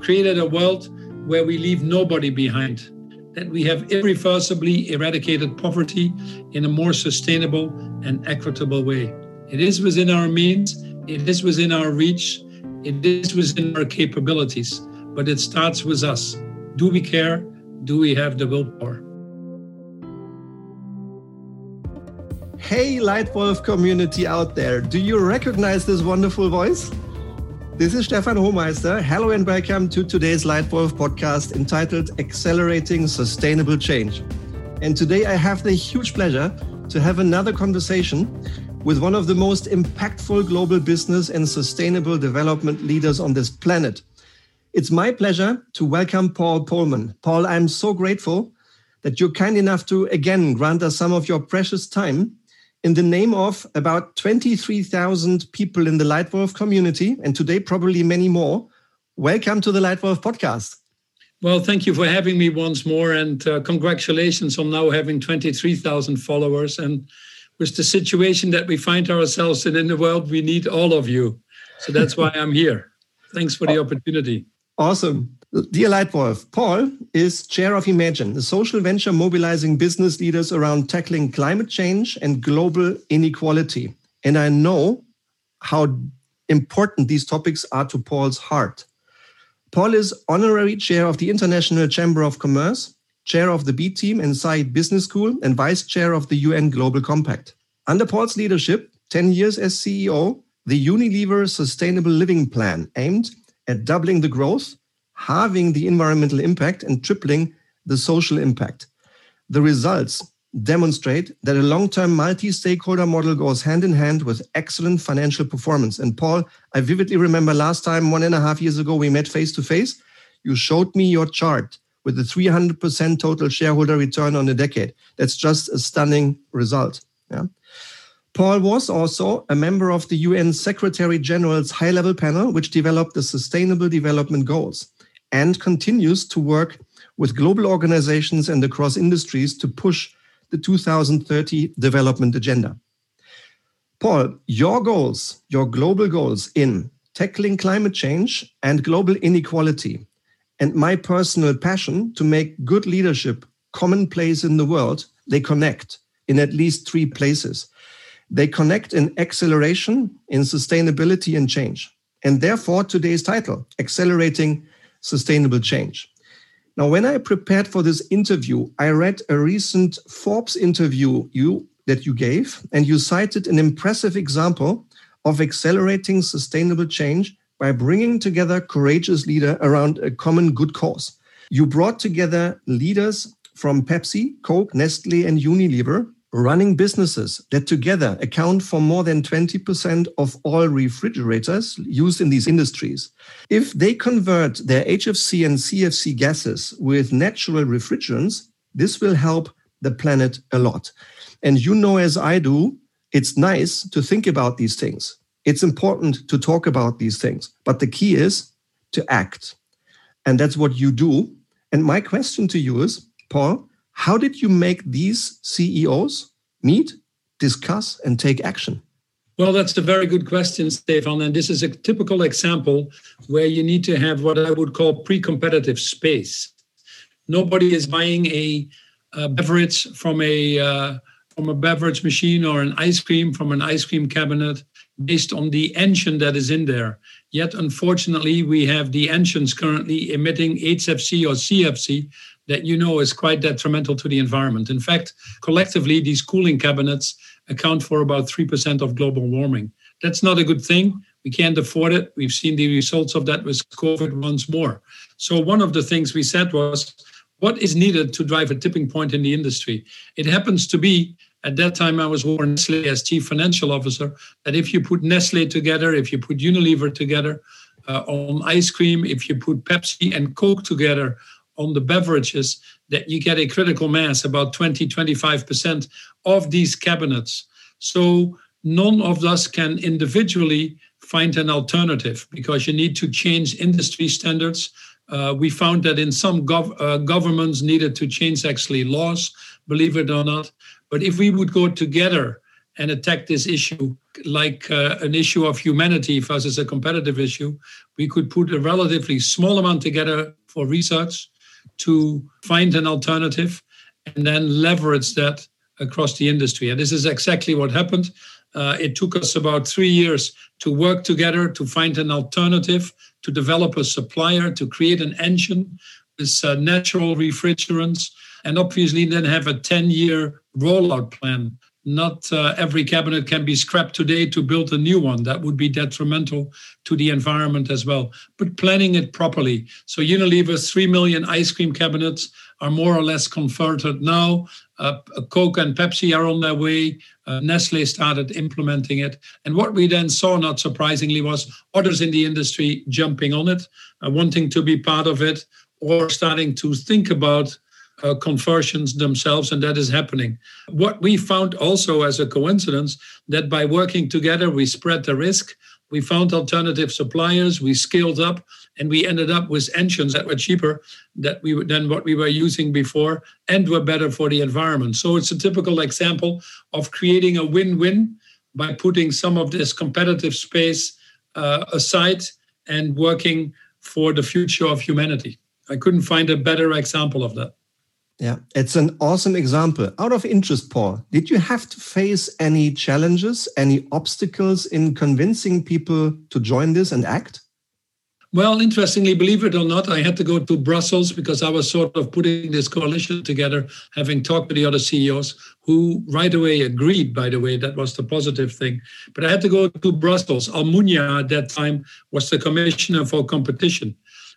created a world where we leave nobody behind, that we have irreversibly eradicated poverty in a more sustainable and equitable way. It is within our means, it is within our reach, it is within our capabilities, but it starts with us. Do we care? Do we have the willpower? Hey, Leitwolf community out there, do you recognize this wonderful voice? This is Stefan Homeister. Hello and welcome to today's Leitwolf podcast entitled Accelerating Sustainable Change. And today I have the huge pleasure to have another conversation with one of the most impactful global business and sustainable development leaders on this planet. It's my pleasure to welcome Paul Polman. Paul, I'm so grateful that you're kind enough to again grant us some of your precious time in the name of about 23,000 people in the Leitwolf community, and today probably many more. Welcome to the Leitwolf podcast. Well, thank you for having me once more, and uh, congratulations on now having 23,000 followers. And with the situation that we find ourselves in in the world, we need all of you. So that's why I'm here. Thanks for the opportunity. Awesome. Dear Leitwolf, Paul is chair of Imagine, a social venture mobilizing business leaders around tackling climate change and global inequality. And I know how important these topics are to Paul's heart. Paul is honorary chair of the International Chamber of Commerce, chair of the B Team and Said Business School, and vice chair of the UN Global Compact. Under Paul's leadership, 10 years as CEO, the Unilever Sustainable Living Plan aimed at doubling the growth halving the environmental impact and tripling the social impact. The results demonstrate that a long term multi stakeholder model goes hand in hand with excellent financial performance. And Paul, I vividly remember last time, one and a half years ago, we met face to face. You showed me your chart with the 300% total shareholder return on a decade. That's just a stunning result. Yeah. Paul was also a member of the UN Secretary General's high level panel, which developed the Sustainable Development Goals and continues to work with global organizations and across industries to push the 2030 development agenda. Paul, your goals, your global goals in tackling climate change and global inequality, and my personal passion to make good leadership commonplace in the world, they connect in at least three places. They connect in acceleration, in sustainability and change. And therefore, today's title, Accelerating sustainable change. Now, when I prepared for this interview, I read a recent Forbes interview you that you gave, and you cited an impressive example of accelerating sustainable change by bringing together courageous leaders around a common good cause. You brought together leaders from Pepsi, Coke, Nestle, and Unilever running businesses that together account for more than 20% of all refrigerators used in these industries. If they convert their HFC and CFC gases with natural refrigerants, this will help the planet a lot. And you know, as I do, it's nice to think about these things. It's important to talk about these things, but the key is to act. And that's what you do. And my question to you is, Paul, how did you make these CEOs meet, discuss, and take action? Well, that's a very good question, Stefan. And this is a typical example where you need to have what I would call pre competitive space. Nobody is buying a, a beverage from a, uh, from a beverage machine or an ice cream from an ice cream cabinet based on the engine that is in there. Yet, unfortunately, we have the engines currently emitting HFC or CFC, that you know is quite detrimental to the environment. In fact, collectively, these cooling cabinets account for about 3% of global warming. That's not a good thing. We can't afford it. We've seen the results of that with COVID once more. So, one of the things we said was, what is needed to drive a tipping point in the industry? It happens to be at that time I was Warren Nestle as chief financial officer. That if you put Nestle together, if you put Unilever together uh, on ice cream, if you put Pepsi and Coke together on the beverages that you get a critical mass, about 20, 25% of these cabinets. So none of us can individually find an alternative because you need to change industry standards. Uh, we found that in some gov- uh, governments needed to change actually laws, believe it or not. But if we would go together and attack this issue like uh, an issue of humanity versus a competitive issue, we could put a relatively small amount together for research to find an alternative and then leverage that across the industry. And this is exactly what happened. Uh, it took us about three years to work together to find an alternative, to develop a supplier, to create an engine with uh, natural refrigerants, and obviously then have a 10 year rollout plan. Not uh, every cabinet can be scrapped today to build a new one. That would be detrimental to the environment as well. But planning it properly. So Unilever's 3 million ice cream cabinets are more or less converted now. Uh, Coke and Pepsi are on their way. Uh, Nestle started implementing it. And what we then saw, not surprisingly, was others in the industry jumping on it, uh, wanting to be part of it, or starting to think about uh, conversions themselves, and that is happening. What we found also as a coincidence that by working together, we spread the risk. We found alternative suppliers, we scaled up, and we ended up with engines that were cheaper that we than what we were using before and were better for the environment. So it's a typical example of creating a win-win by putting some of this competitive space uh, aside and working for the future of humanity. I couldn't find a better example of that. Yeah, it's an awesome example. Out of interest, Paul, did you have to face any challenges, any obstacles in convincing people to join this and act? Well, interestingly, believe it or not, I had to go to Brussels because I was sort of putting this coalition together, having talked to the other CEOs who right away agreed, by the way, that was the positive thing. But I had to go to Brussels. Almunia at that time was the commissioner for competition.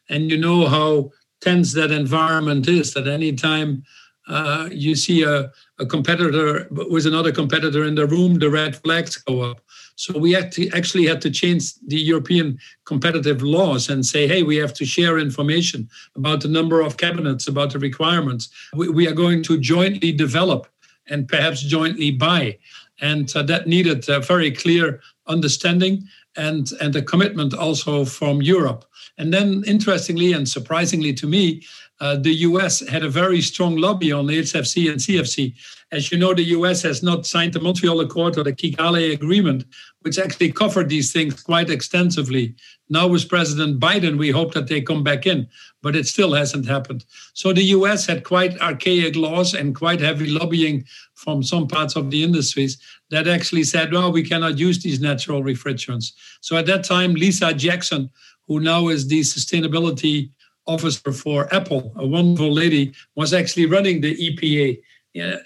And you know how tense that environment is that anytime uh, you see a, a competitor with another competitor in the room, the red flags go up. So we had to actually had to change the European competitive laws and say, hey, we have to share information about the number of cabinets, about the requirements. We, we are going to jointly develop and perhaps jointly buy. And uh, that needed a very clear understanding and, and a commitment also from Europe. And then, interestingly and surprisingly to me, uh, the US had a very strong lobby on the HFC and CFC. As you know, the US has not signed the Montreal Accord or the Kigali Agreement, which actually covered these things quite extensively. Now, with President Biden, we hope that they come back in, but it still hasn't happened. So the US had quite archaic laws and quite heavy lobbying from some parts of the industries that actually said, well, we cannot use these natural refrigerants. So at that time, Lisa Jackson, who now is the sustainability officer for Apple, a wonderful lady, was actually running the EPA,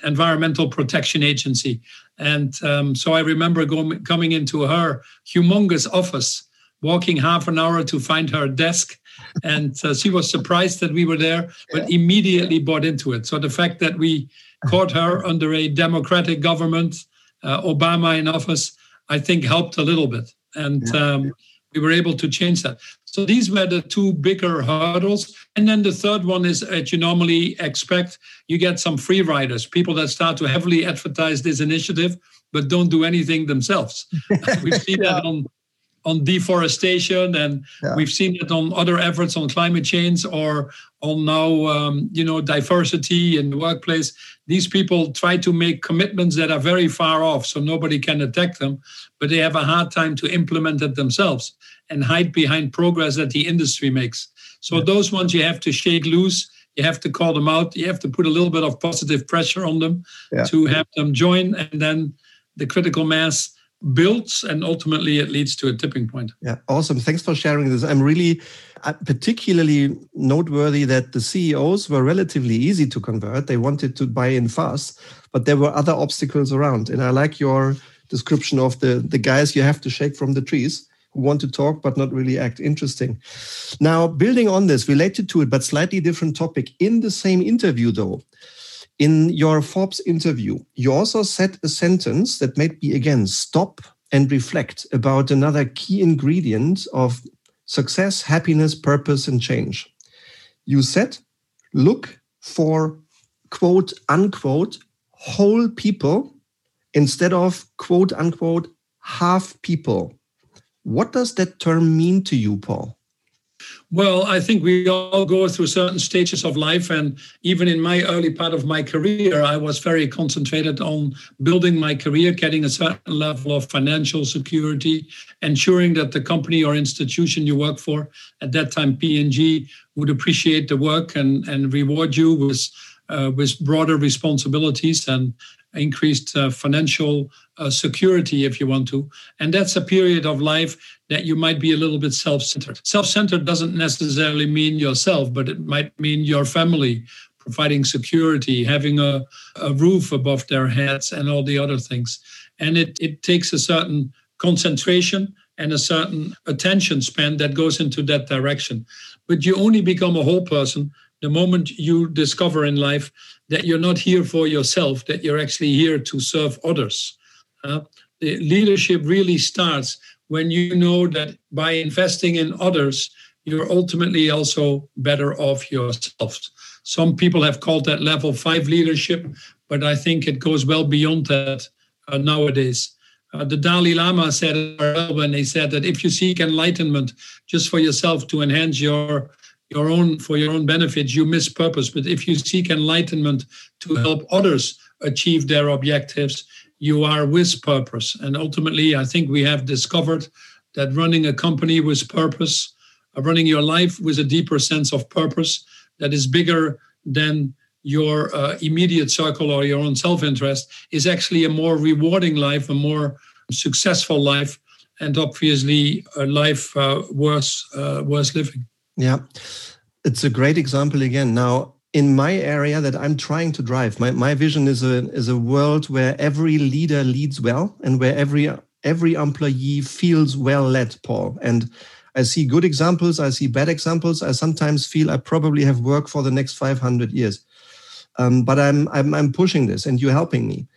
Environmental Protection Agency. And um, so I remember going, coming into her humongous office, walking half an hour to find her desk. And uh, she was surprised that we were there, but immediately bought into it. So the fact that we caught her under a democratic government, uh, Obama in office, I think helped a little bit. And um, we were able to change that. So these were the two bigger hurdles. And then the third one is that you normally expect you get some free riders, people that start to heavily advertise this initiative, but don't do anything themselves. We've seen yeah. that on on deforestation, and yeah. we've seen it on other efforts on climate change or on now, um, you know, diversity in the workplace. These people try to make commitments that are very far off, so nobody can attack them, but they have a hard time to implement it themselves and hide behind progress that the industry makes. So yeah. those ones you have to shake loose. You have to call them out. You have to put a little bit of positive pressure on them yeah. to have them join, and then the critical mass builds and ultimately it leads to a tipping point. Yeah, awesome. Thanks for sharing this. I'm really uh, particularly noteworthy that the CEOs were relatively easy to convert. They wanted to buy in fast, but there were other obstacles around. And I like your description of the, the guys you have to shake from the trees who want to talk but not really act. Interesting. Now, building on this, related to it, but slightly different topic, in the same interview though, in your Forbes interview, you also said a sentence that made me again stop and reflect about another key ingredient of success, happiness, purpose, and change. You said, look for quote unquote whole people instead of quote unquote half people. What does that term mean to you, Paul? Well, I think we all go through certain stages of life. And even in my early part of my career, I was very concentrated on building my career, getting a certain level of financial security, ensuring that the company or institution you work for, at that time P&G, would appreciate the work and, and reward you with, uh, with broader responsibilities and increased uh, financial uh, security, if you want to. And that's a period of life that you might be a little bit self centered. Self centered doesn't necessarily mean yourself, but it might mean your family, providing security, having a, a roof above their heads, and all the other things. And it, it takes a certain concentration and a certain attention span that goes into that direction. But you only become a whole person the moment you discover in life that you're not here for yourself, that you're actually here to serve others. Uh, the leadership really starts when you know that by investing in others, you're ultimately also better off yourself. Some people have called that level five leadership, but I think it goes well beyond that uh, nowadays. Uh, the Dalai Lama said when he said that if you seek enlightenment just for yourself to enhance your your own for your own benefit, you miss purpose. But if you seek enlightenment to help others achieve their objectives, you are with purpose. And ultimately, I think we have discovered that running a company with purpose, uh, running your life with a deeper sense of purpose that is bigger than your uh, immediate circle or your own self interest is actually a more rewarding life, a more successful life, and obviously a life uh, worth, uh, worth living. Yeah, it's a great example again. Now, in my area that I'm trying to drive, my, my vision is a is a world where every leader leads well and where every every employee feels well led, Paul. And I see good examples, I see bad examples. I sometimes feel I probably have work for the next 500 years. Um, but I'm, I'm I'm pushing this, and you're helping me.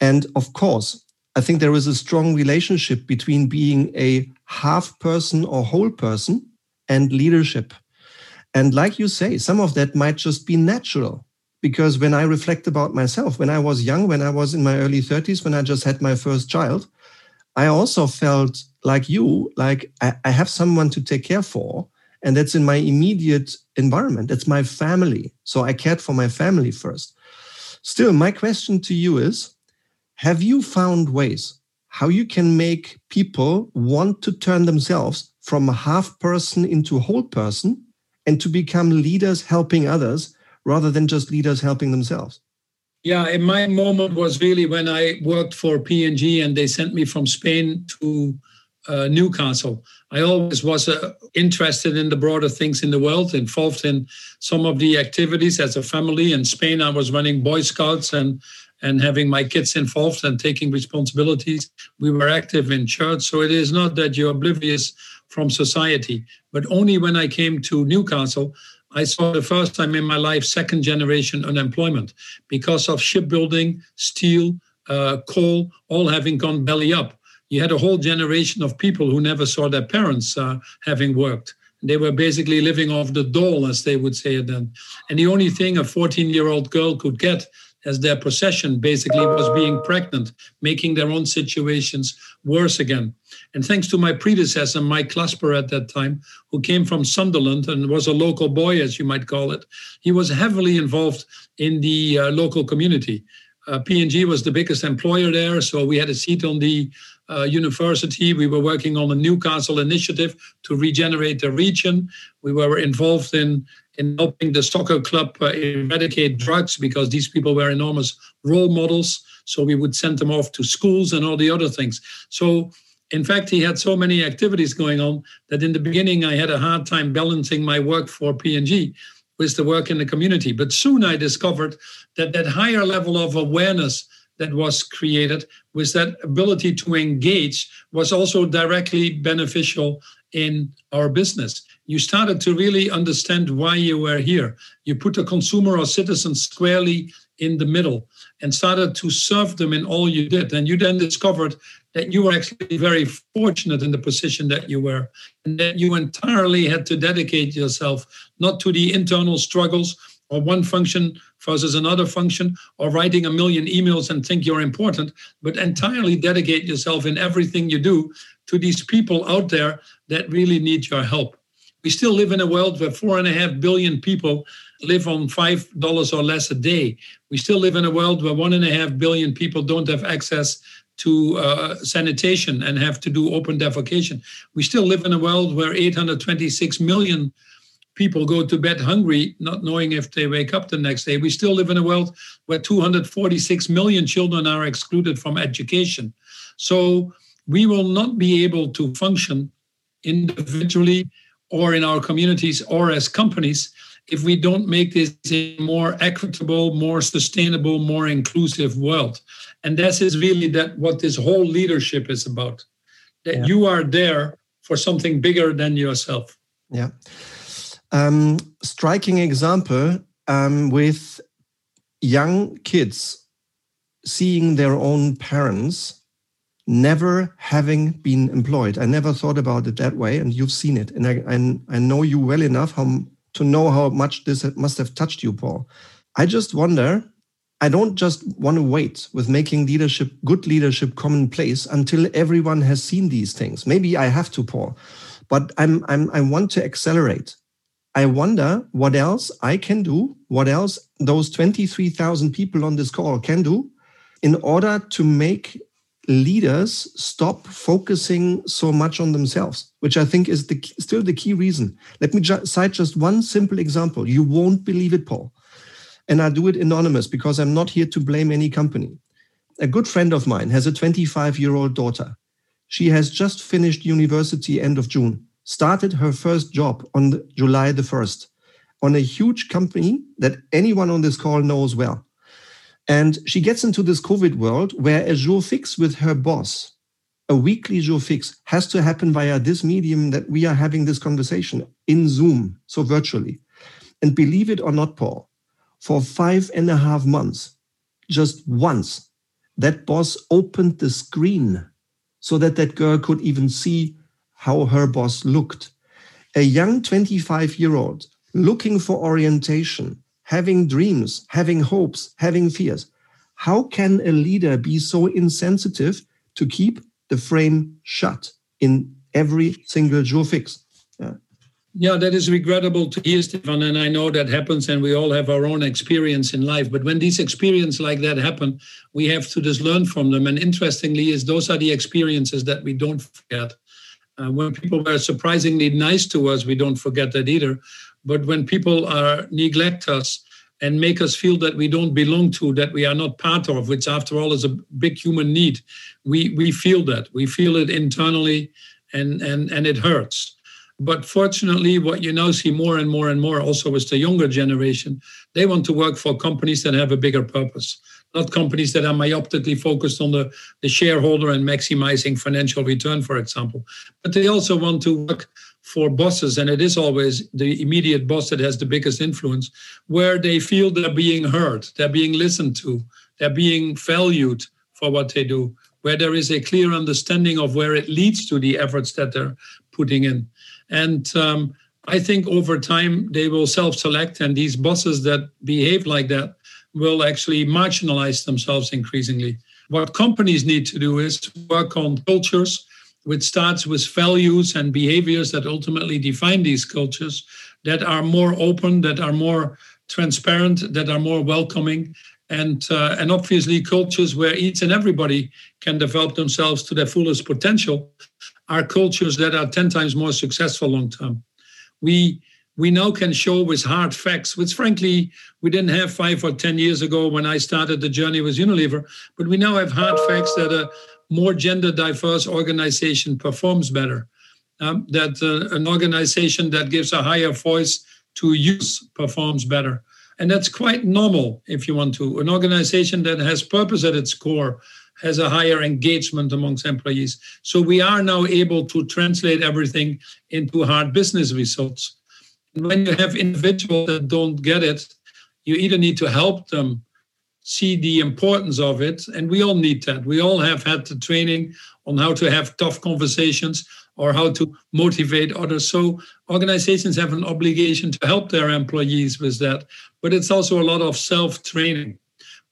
And of course, I think there is a strong relationship between being a half person or whole person and leadership. And like you say, some of that might just be natural. Because when I reflect about myself, when I was young, when I was in my early 30s, when I just had my first child, I also felt like you, like I, have someone to take care for. And that's in my immediate environment. That's my family. So I cared for my family first. Still, my question to you is Have you found ways how you can make people want to turn themselves from a half person into a whole person and to become leaders helping others rather than just leaders helping themselves. Yeah and my moment was really when i worked for p&g and they sent me from spain to uh, newcastle. I always was uh, interested in the broader things in the world involved in some of the activities as a family. In spain i was running boy scouts and and having my kids involved and taking responsibilities. We were active in church so it is not that you're oblivious from society. But only when I came to Newcastle, I saw the first time in my life second generation unemployment because of shipbuilding, steel, uh, coal, all having gone belly up. You had a whole generation of people who never saw their parents uh, having worked. They were basically living off the dole, as they would say it then. And the only thing a 14 year old girl could get as their possession basically was being pregnant, making their own situations worse again. And thanks to my predecessor, Mike Clasper at that time, who came from Sunderland and was a local boy, as you might call it, he was heavily involved in the uh, local community. Uh, P&G was the biggest employer there, so we had a seat on the uh, university. We were working on a Newcastle initiative to regenerate the region. We were involved in in helping the soccer club uh, eradicate drugs because these people were enormous role models. So we would send them off to schools and all the other things. So in fact, he had so many activities going on that in the beginning I had a hard time balancing my work for P&G with the work in the community. But soon I discovered that that higher level of awareness that was created with that ability to engage was also directly beneficial in our business you started to really understand why you were here. You put the consumer or citizen squarely in the middle and started to serve them in all you did. And you then discovered that you were actually very fortunate in the position that you were, and that you entirely had to dedicate yourself not to the internal struggles or one function versus another function or writing a million emails and think you're important, but entirely dedicate yourself in everything you do to these people out there that really need your help We still live in a world where four and a half billion people live on five dollars or less a day. We still live in a world where one and a half billion people don't have access to uh, sanitation and have to do open defecation. We still live in a world where 826 million people go to bed hungry, not knowing if they wake up the next day. We still live in a world where 246 million children are excluded from education. So we will not be able to function individually or in our communities or as companies if we don't make this a more equitable, more sustainable, more inclusive world. And this is really that what this whole leadership is about. That yeah. you are there for something bigger than yourself. Yeah. Um, striking example um, with young kids seeing their own parents never having been employed. I never thought about it that way, and you've seen it. And I, I, I know you well enough how, to know how much this must have touched you, Paul. I just wonder. I don't just want to wait with making leadership, good leadership, commonplace until everyone has seen these things. Maybe I have to, Paul, but I'm, I'm I want to accelerate. I wonder what else I can do, what else those 23,000 people on this call can do in order to make leaders stop focusing so much on themselves, which I think is the, still the key reason. Let me ju- cite just one simple example. You won't believe it, Paul. And I do it anonymous because I'm not here to blame any company. A good friend of mine has a 25 year old daughter. She has just finished university end of June, started her first job on the, July the 1st on a huge company that anyone on this call knows well. And she gets into this COVID world where a jour fixe with her boss, a weekly jour fixe, has to happen via this medium that we are having this conversation in Zoom, so virtually. And believe it or not, Paul, for five and a half months, just once, that boss opened the screen so that that girl could even see how her boss looked. A young 25 year old looking for orientation having dreams, having hopes, having fears. How can a leader be so insensitive to keep the frame shut in every single jour fixe? Yeah. That is regrettable to hear, Stefan, and I know that happens, and we all have our own experience in life. But when these experiences like that happen, we have to just learn from them. And interestingly, is those are the experiences that we don't forget. Uh, when people were surprisingly nice to us, we don't forget that either. But when people are neglect us and make us feel that we don't belong to, that we are not part of, which after all is a big human need, we we feel that. We feel it internally and and and it hurts. But fortunately, what you now see more and more and more also with the younger generation, they want to work for companies that have a bigger purpose, not companies that are myopically focused on the, the shareholder and maximizing financial return, for example. But they also want to work for bosses, and it is always the immediate boss that has the biggest influence, where they feel they're being heard, they're being listened to, they're being valued for what they do, where there is a clear understanding of where it leads to the efforts that they're putting in. And um, I think over time they will self select, and these bosses that behave like that will actually marginalize themselves increasingly. What companies need to do is work on cultures which starts with values and behaviors that ultimately define these cultures that are more open, that are more transparent, that are more welcoming, and uh, and obviously cultures where each and everybody can develop themselves to their fullest potential are cultures that are 10 times more successful long term. We we now can show with hard facts, which frankly we didn't have five or 10 years ago when I started the journey with Unilever, but we now have hard facts that a, more gender diverse organization performs better. Um, that uh, an organization that gives a higher voice to youth performs better. And that's quite normal if you want to. An organization that has purpose at its core has a higher engagement amongst employees. So we are now able to translate everything into hard business results. And when you have individuals that don't get it, you either need to help them see the importance of it. And we all need that. We all have had the training on how to have tough conversations or how to motivate others. So organizations have an obligation to help their employees with that. But it's also a lot of self training.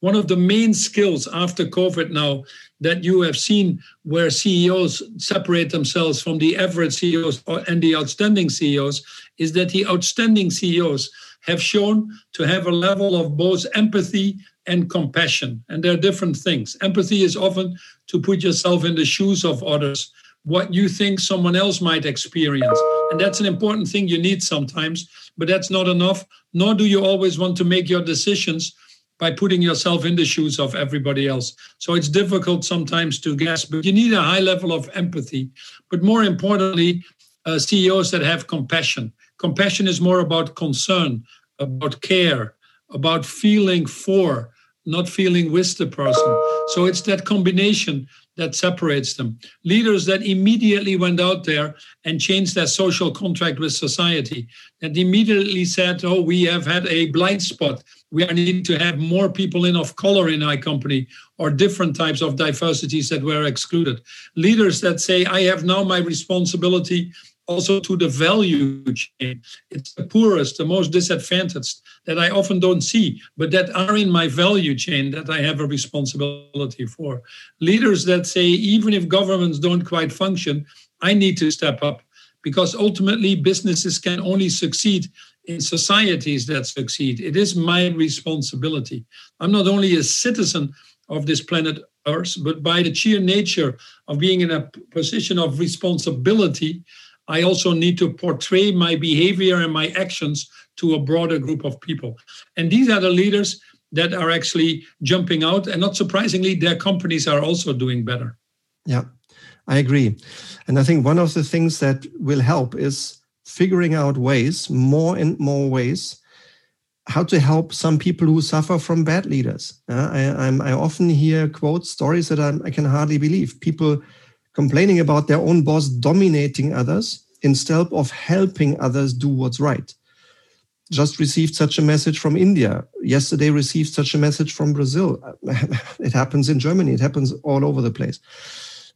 One of the main skills after COVID now that you have seen where CEOs separate themselves from the average CEOs and the outstanding CEOs is that the outstanding CEOs have shown to have a level of both empathy and compassion. And they're different things. Empathy is often to put yourself in the shoes of others, what you think someone else might experience. And that's an important thing you need sometimes, but that's not enough. Nor do you always want to make your decisions by putting yourself in the shoes of everybody else. So it's difficult sometimes to guess, but you need a high level of empathy. But more importantly, uh, CEOs that have compassion. Compassion is more about concern, about care, about feeling for, not feeling with the person. So it's that combination that separates them. Leaders that immediately went out there and changed their social contract with society, that immediately said, Oh, we have had a blind spot we need to have more people in of color in our company or different types of diversities that were excluded. Leaders that say, I have now my responsibility also to the value chain. It's the poorest, the most disadvantaged that I often don't see, but that are in my value chain that I have a responsibility for. Leaders that say, even if governments don't quite function, I need to step up because ultimately businesses can only succeed in societies that succeed. It is my responsibility. I'm not only a citizen of this planet Earth, but by the sheer nature of being in a position of responsibility, I also need to portray my behavior and my actions to a broader group of people. And these are the leaders that are actually jumping out. And not surprisingly, their companies are also doing better. Yeah, I agree. And I think one of the things that will help is figuring out ways, more and more ways, how to help some people who suffer from bad leaders. Uh, I, I, often hear quotes, stories that I, I can hardly believe. People complaining about their own boss dominating others instead of helping others do what's right. Just received such a message from India. Yesterday received such a message from Brazil. it happens in Germany. It happens all over the place.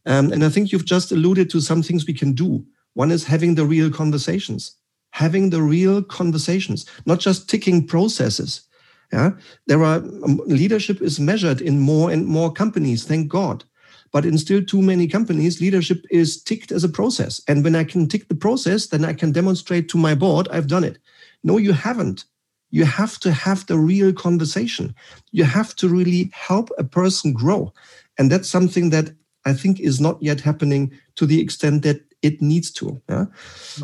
Um, and I think you've just alluded to some things we can do one is having the real conversations, having the real conversations, not just ticking processes. Yeah, there are um, leadership is measured in more and more companies. Thank God. But in still too many companies, leadership is ticked as a process. And when I can tick the process, then I can demonstrate to my board I've done it. No, you haven't. You have to have the real conversation. You have to really help a person grow. And that's something that I think is not yet happening to the extent that it needs to. Yeah?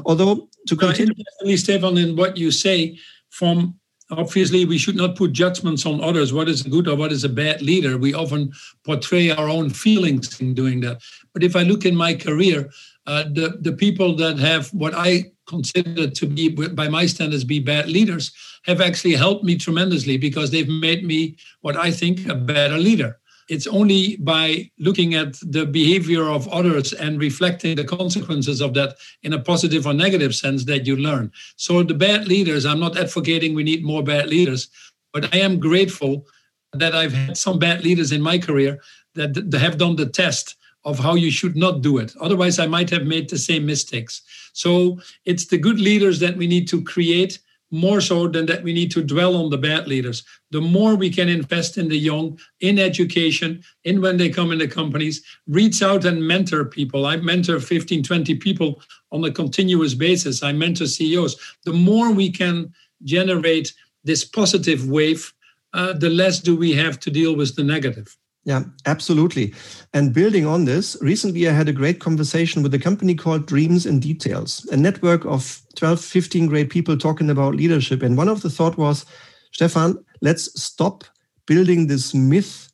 Although to continue, uh, Stefan, in what you say, from obviously we should not put judgments on others. What is a good or what is a bad leader? We often portray our own feelings in doing that. But if I look in my career, uh, the the people that have what I consider to be, by my standards, be bad leaders, have actually helped me tremendously because they've made me what I think a better leader it's only by looking at the behavior of others and reflecting the consequences of that in a positive or negative sense that you learn. So, the bad leaders, I'm not advocating we need more bad leaders, but I am grateful that I've had some bad leaders in my career that, have done the test of how you should not do it. Otherwise, I might have made the same mistakes. So, it's the good leaders that we need to create more so than that we need to dwell on the bad leaders. The more we can invest in the young, in education, in when they come in the companies, reach out and mentor people. I mentor 15, 20 people on a continuous basis. I mentor CEOs. The more we can generate this positive wave, uh, the less do we have to deal with the negative. Yeah, absolutely. And building on this, recently I had a great conversation with a company called Dreams in Details, a network of 12, 15 great people talking about leadership. And one of the thought was, Stefan, let's stop building this myth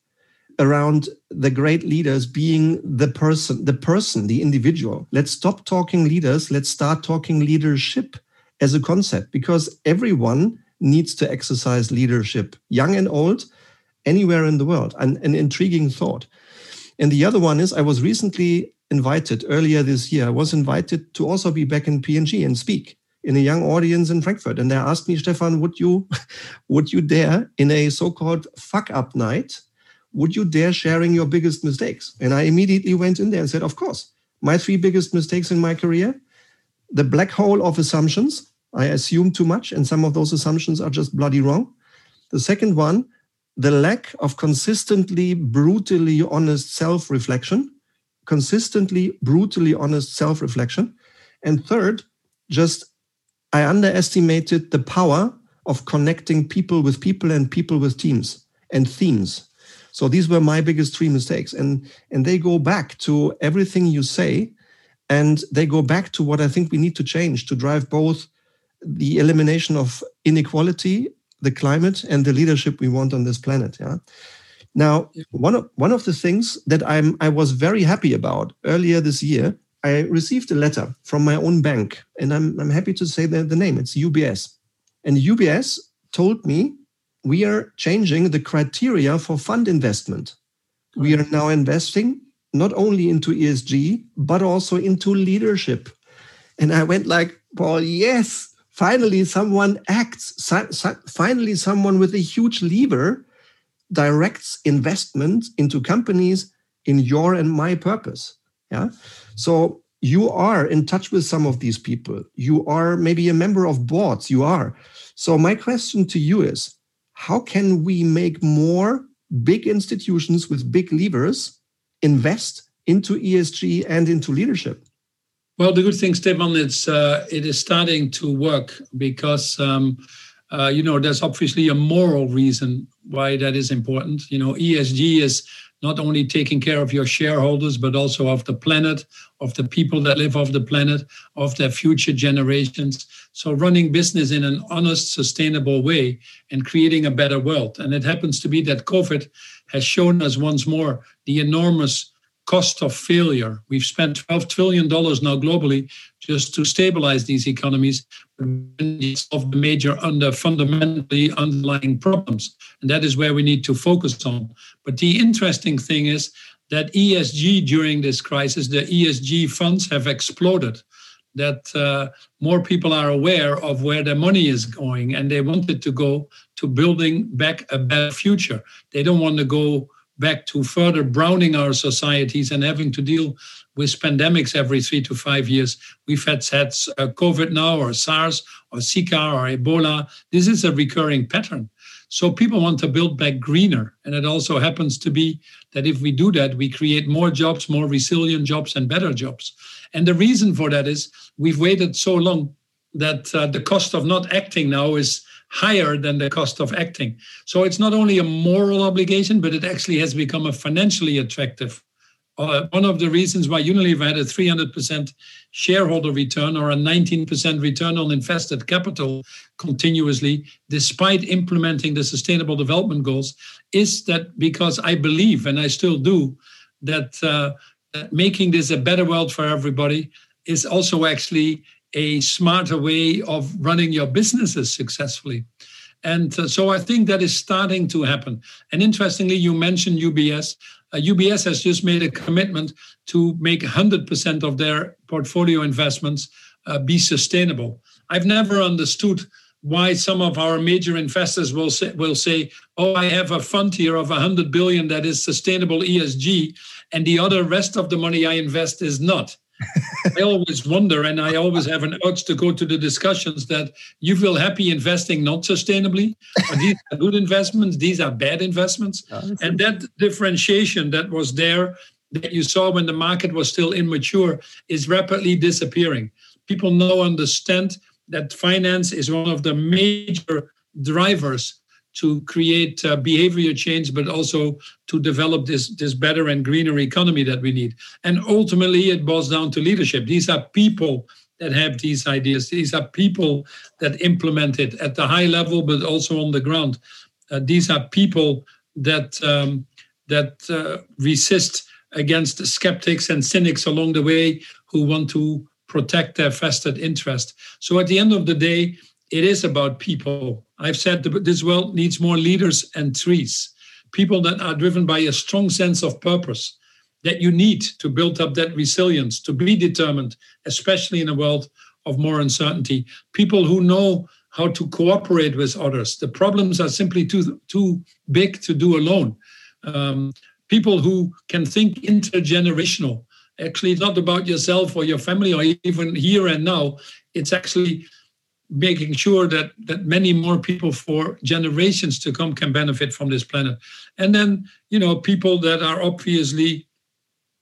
around the great leaders being the person, the person, the individual. Let's stop talking leaders. Let's start talking leadership as a concept because everyone needs to exercise leadership, young and old anywhere in the world. An, an intriguing thought. And the other one is I was recently invited earlier this year, I was invited to also be back in P&G and speak in a young audience in Frankfurt. And they asked me, Stefan, would you would you dare in a so-called fuck up night, would you dare sharing your biggest mistakes? And I immediately went in there and said, Of course. My three biggest mistakes in my career, the black hole of assumptions. I assume too much, and some of those assumptions are just bloody wrong. The second one, the lack of consistently brutally honest self-reflection consistently brutally honest self-reflection. And third just i underestimated the power of connecting people with people and people with teams and themes. So these were my biggest three mistakes. And and they go back to everything you say and they go back to what i think we need to change to drive both the elimination of inequality the climate and the leadership we want on this planet. Yeah. Now, one of one of the things that I'm I was very happy about earlier this year, I received a letter from my own bank, and I'm I'm happy to say the, the name. It's UBS, and UBS told me we are changing the criteria for fund investment. We are now investing not only into ESG but also into leadership. And I went like, Paul, yes, finally someone acts finally someone with a huge lever directs investment into companies in your and my purpose. Yeah? So you are in touch with some of these people. You are maybe a member of boards. You are. So my question to you is how can we make more big institutions with big levers invest into esg and into leadership well, the good thing, Stefan, it's uh, it is starting to work because um, uh, you know there's obviously a moral reason why that is important. You know, ESG is not only taking care of your shareholders, but also of the planet, of the people that live off the planet, of their future generations. So, running business in an honest, sustainable way and creating a better world. And it happens to be that COVID has shown us once more the enormous cost of failure. We've spent $12 trillion now globally just to stabilize these economies of the major under fundamentally underlying problems. And that is where we need to focus on. But the interesting thing is that ESG during this crisis, the ESG funds have exploded. That uh, more people are aware of where their money is going and they want it to go to building back a better future. They don't want to go back to further browning our societies and having to deal with pandemics every three to five years. We've had, uh, COVID now, or SARS, or Zika, or Ebola. This is a recurring pattern. So people want to build back greener. And it also happens to be that if we do that, we create more jobs, more resilient jobs, and better jobs. And the reason for that is we've waited so long that uh, the cost of not acting now is higher than the cost of acting. So it's not only a moral obligation, but it actually has become a financially attractive. Uh, one of the reasons why Unilever had a 300% shareholder return or a 19% return on invested capital continuously, despite implementing the sustainable development goals, is that because I believe, and I still do, that uh, making this a better world for everybody is also actually a smarter way of running your businesses successfully. And uh, so I think that is starting to happen. And interestingly, you mentioned UBS. Uh, UBS has just made a commitment to make 100% of their portfolio investments uh, be sustainable. I've never understood why some of our major investors will say, will say, "Oh, I have a fund here of 100 billion that is sustainable ESG, and the other rest of the money I invest is not." I always wonder, and I always have an urge to go to the discussions that you feel happy investing not sustainably. Are these are good investments? These are bad investments. Oh, and that differentiation that was there, that you saw when the market was still immature, is rapidly disappearing. People now understand that finance is one of the major drivers to create uh, behavior change, but also to develop this, this better and greener economy that we need. And ultimately, it boils down to leadership. These are people that have these ideas. These are people that implement it at the high level, but also on the ground. Uh, these are people that um, that uh, resist against skeptics and cynics along the way who want to protect their vested interest. So at the end of the day, it is about people. I've said this world needs more leaders and trees, people that are driven by a strong sense of purpose that you need to build up that resilience, to be determined, especially in a world of more uncertainty. People who know how to cooperate with others. The problems are simply too too big to do alone. Um, people who can think intergenerational. Actually, it's not about yourself or your family or even here and now. It's actually making sure that that many more people for generations to come can benefit from this planet. And then you know people that are obviously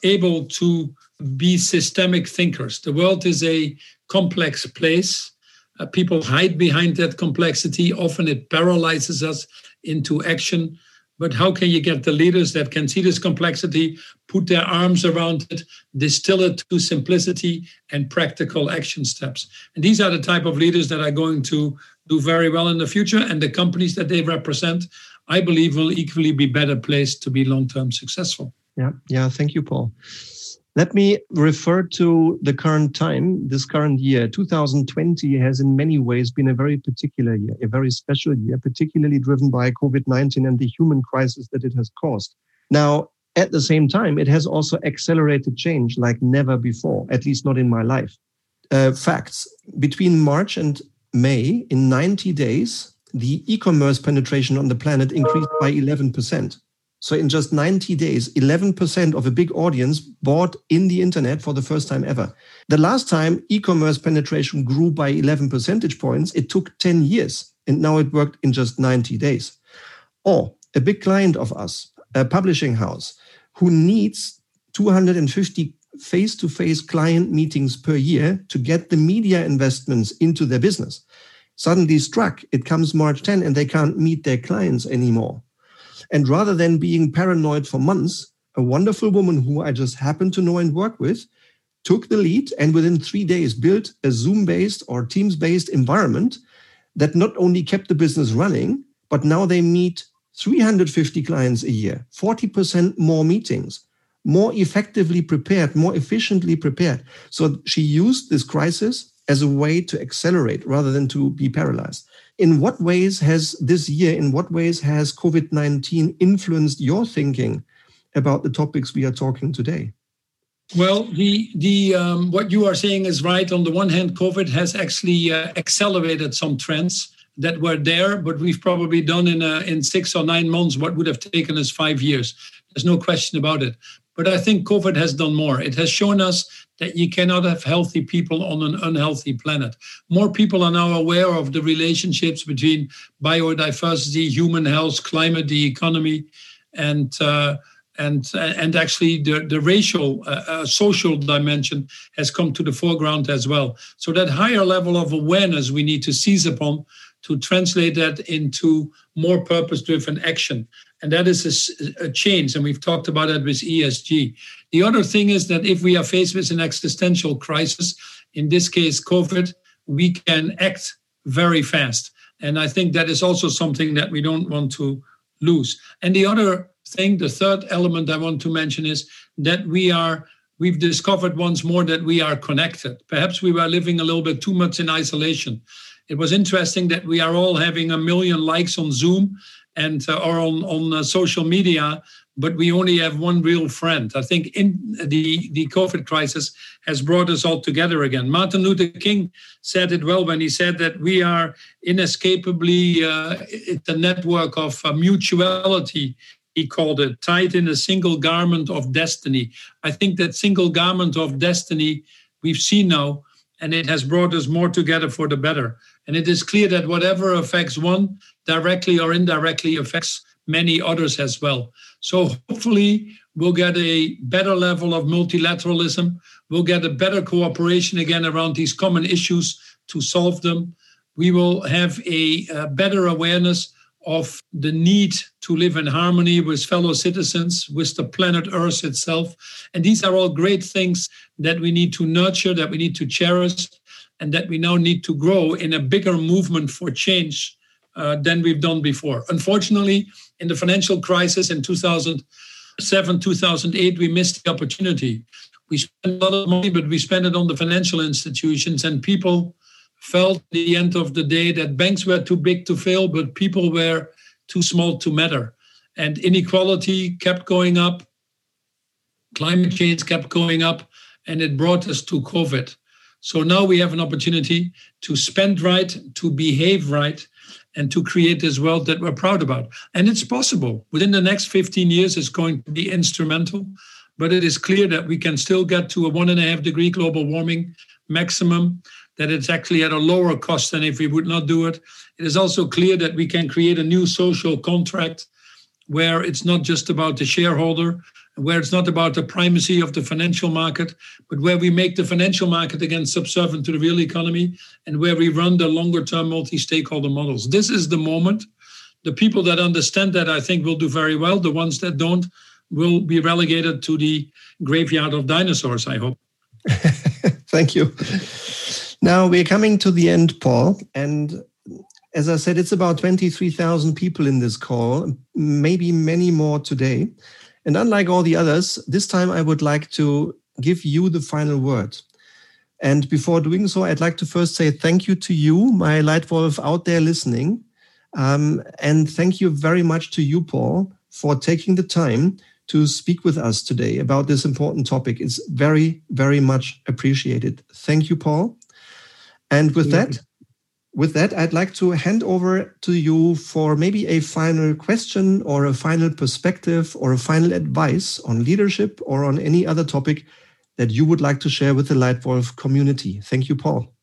able to be systemic thinkers. The world is a complex place. Uh, people hide behind that complexity. Often it paralyzes us into action but how can you get the leaders that can see this complexity, put their arms around it, distill it to simplicity and practical action steps? And these are the type of leaders that are going to do very well in the future. And the companies that they represent, I believe, will equally be better placed to be long term successful. Yeah, yeah. Thank you, Paul. Let me refer to the current time. This current year, 2020, has in many ways been a very particular year, a very special year, particularly driven by COVID 19 and the human crisis that it has caused. Now, at the same time, it has also accelerated change like never before, at least not in my life. Uh, facts between March and May, in 90 days, the e commerce penetration on the planet increased by 11%. So in just 90 days, 11% of a big audience bought in the internet for the first time ever. The last time e-commerce penetration grew by 11 percentage points, it took 10 years and now it worked in just 90 days. Or a big client of us, a publishing house who needs 250 face-to-face client meetings per year to get the media investments into their business. Suddenly struck, it comes March 10 and they can't meet their clients anymore and rather than being paranoid for months, a wonderful woman who I just happened to know and work with took the lead and within three days built a Zoom based or Teams based environment that not only kept the business running, but now they meet 350 clients a year, 40% more meetings, more effectively prepared, more efficiently prepared. So she used this crisis as a way to accelerate rather than to be paralyzed in what ways has this year, in what ways has COVID 19 influenced your thinking about the topics we are talking today? Well, the the um, what you are saying is right. On the one hand, COVID has actually uh, accelerated some trends that were there, but we've probably done in a, in six or nine months what would have taken us five years. There's no question about it. But I think COVID has done more. It has shown us that you cannot have healthy people on an unhealthy planet. More people are now aware of the relationships between biodiversity, human health, climate, the economy, and uh, and and actually the the racial uh, uh, social dimension has come to the foreground as well. So that higher level of awareness we need to seize upon to translate that into more purpose-driven action. And that is a, a, change. And we've talked about that with ESG. The other thing is that if we are faced with an existential crisis, in this case, COVID, we can act very fast. And I think that is also something that we don't want to lose. And the other thing, the third element I want to mention is that we are we've discovered once more that we are connected. Perhaps we were living a little bit too much in isolation. It was interesting that we are all having a million likes on Zoom and uh, or on on uh, social media but we only have one real friend. I think in the the covid crisis has brought us all together again. Martin luther king said it well when he said that we are inescapably uh, network of uh, mutuality he called it tied in a single garment of destiny. I think that single garment of destiny we've seen now and it has brought us more together for the better and it is clear that whatever affects one directly or indirectly affects many others as well. So hopefully we'll get a better level of multilateralism. We'll get a better cooperation again around these common issues to solve them. We will have a, a better awareness of the need to live in harmony with fellow citizens, with the planet Earth itself. And these are all great things that we need to nurture, that we need to cherish, and that we now need to grow in a bigger movement for change uh, than we've done before. Unfortunately, in the financial crisis in 2007, 2008, we missed the opportunity. We spent a lot of money, but we spent it on the financial institutions, and people felt at the end of the day that banks were too big to fail, but people were too small to matter. And inequality kept going up, climate change kept going up, and it brought us to COVID. So now we have an opportunity to spend right, to behave right, and to create this world that we're proud about. And it's possible. Within the next 15 years, it's going to be instrumental, but it is clear that we can still get to a one and a half degree global warming maximum, that it's actually at a lower cost than if we would not do it. It is also clear that we can create a new social contract where it's not just about the shareholder, where it's not about the primacy of the financial market, but where we make the financial market again subservient to the real economy and where we run the longer term multi stakeholder models. This is the moment. The people that understand that, I think, will do very well. The ones that don't will be relegated to the graveyard of dinosaurs, I hope. Thank you. Now we're coming to the end, Paul. And as I said, it's about 23,000 people in this call, maybe many more today. And unlike all the others, this time I would like to give you the final word. And before doing so, I'd like to first say thank you to you, my light Leitwolf out there listening. Um, and thank you very much to you, Paul, for taking the time to speak with us today about this important topic. It's very, very much appreciated. Thank you, Paul. And with that, with that, I'd like to hand over to you for maybe a final question or a final perspective or a final advice on leadership or on any other topic that you would like to share with the Leitwolf community. Thank you, Paul.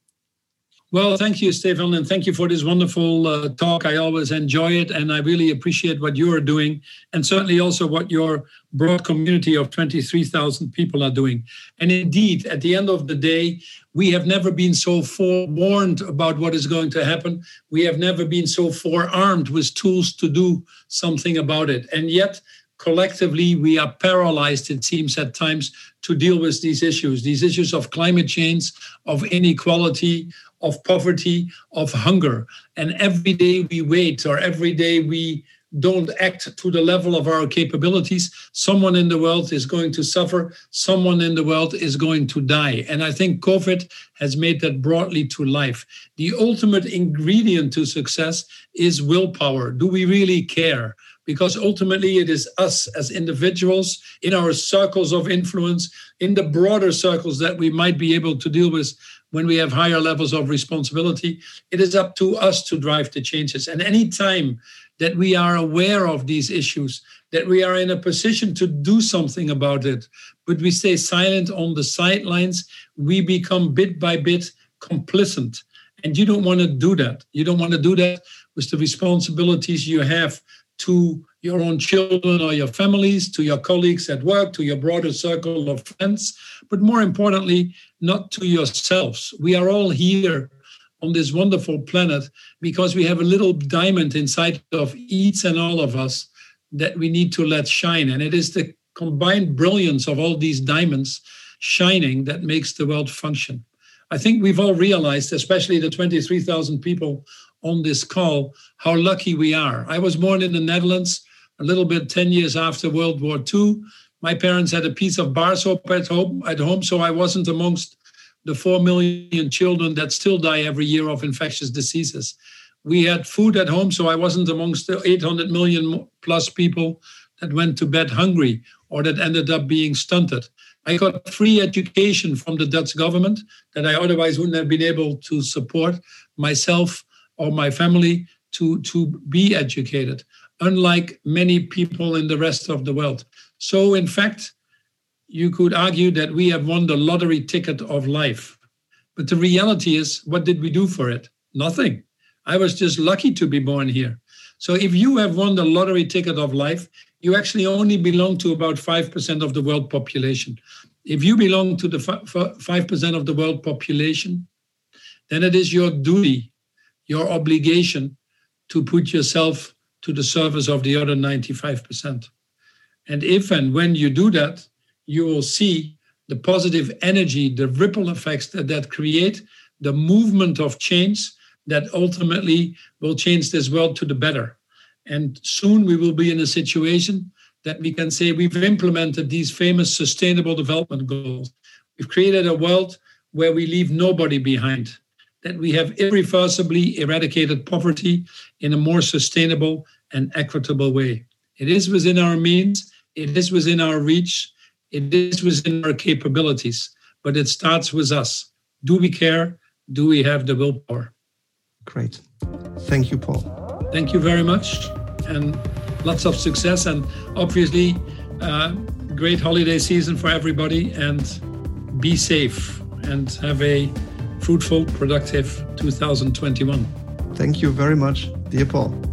Well, thank you, Stefan, and thank you for this wonderful uh, talk. I always enjoy it, and I really appreciate what you are doing, and certainly also what your broad community of 23,000 people are doing. And indeed, at the end of the day, we have never been so forewarned about what is going to happen. We have never been so forearmed with tools to do something about it. And yet, collectively, we are paralyzed, it seems at times, to deal with these issues these issues of climate change, of inequality, of poverty, of hunger. And every day we wait, or every day we don't act to the level of our capabilities, someone in the world is going to suffer, someone in the world is going to die. And I think COVID has made that broadly to life. The ultimate ingredient to success is willpower. Do we really care? Because ultimately, it is us as individuals in our circles of influence, in the broader circles that we might be able to deal with when we have higher levels of responsibility, it is up to us to drive the changes. And any time that we are aware of these issues, that we are in a position to do something about it, but we stay silent on the sidelines, we become bit by bit complicit. And you don't want to do that. You don't want to do that with the responsibilities you have to your own children or your families, to your colleagues at work, to your broader circle of friends, but more importantly, not to yourselves. We are all here on this wonderful planet because we have a little diamond inside of each and all of us that we need to let shine. And it is the combined brilliance of all these diamonds shining that makes the world function. I think we've all realized, especially the 23,000 people on this call, how lucky we are. I was born in the Netherlands a little bit 10 years after World War II. My parents had a piece of bar soap at home, at home, so I wasn't amongst the 4 million children that still die every year of infectious diseases. We had food at home, so I wasn't amongst the 800 million plus people that went to bed hungry or that ended up being stunted. I got free education from the Dutch government that I otherwise wouldn't have been able to support myself or my family to, to be educated, unlike many people in the rest of the world. So, in fact, you could argue that we have won the lottery ticket of life. But the reality is, what did we do for it? Nothing. I was just lucky to be born here. So if you have won the lottery ticket of life, you actually only belong to about 5% of the world population. If you belong to the 5% of the world population, then it is your duty, your obligation to put yourself to the service of the other 95%. And if and when you do that, you will see the positive energy, the ripple effects that that create, the movement of change that ultimately will change this world to the better. And soon we will be in a situation that we can say we've implemented these famous sustainable development goals. We've created a world where we leave nobody behind, that we have irreversibly eradicated poverty in a more sustainable and equitable way. It is within our means, it is within our reach, it is within our capabilities, but it starts with us. Do we care? Do we have the willpower? Great. Thank you, Paul. Thank you very much, and lots of success. And obviously, uh, great holiday season for everybody. And be safe and have a fruitful, productive 2021. Thank you very much, dear Paul.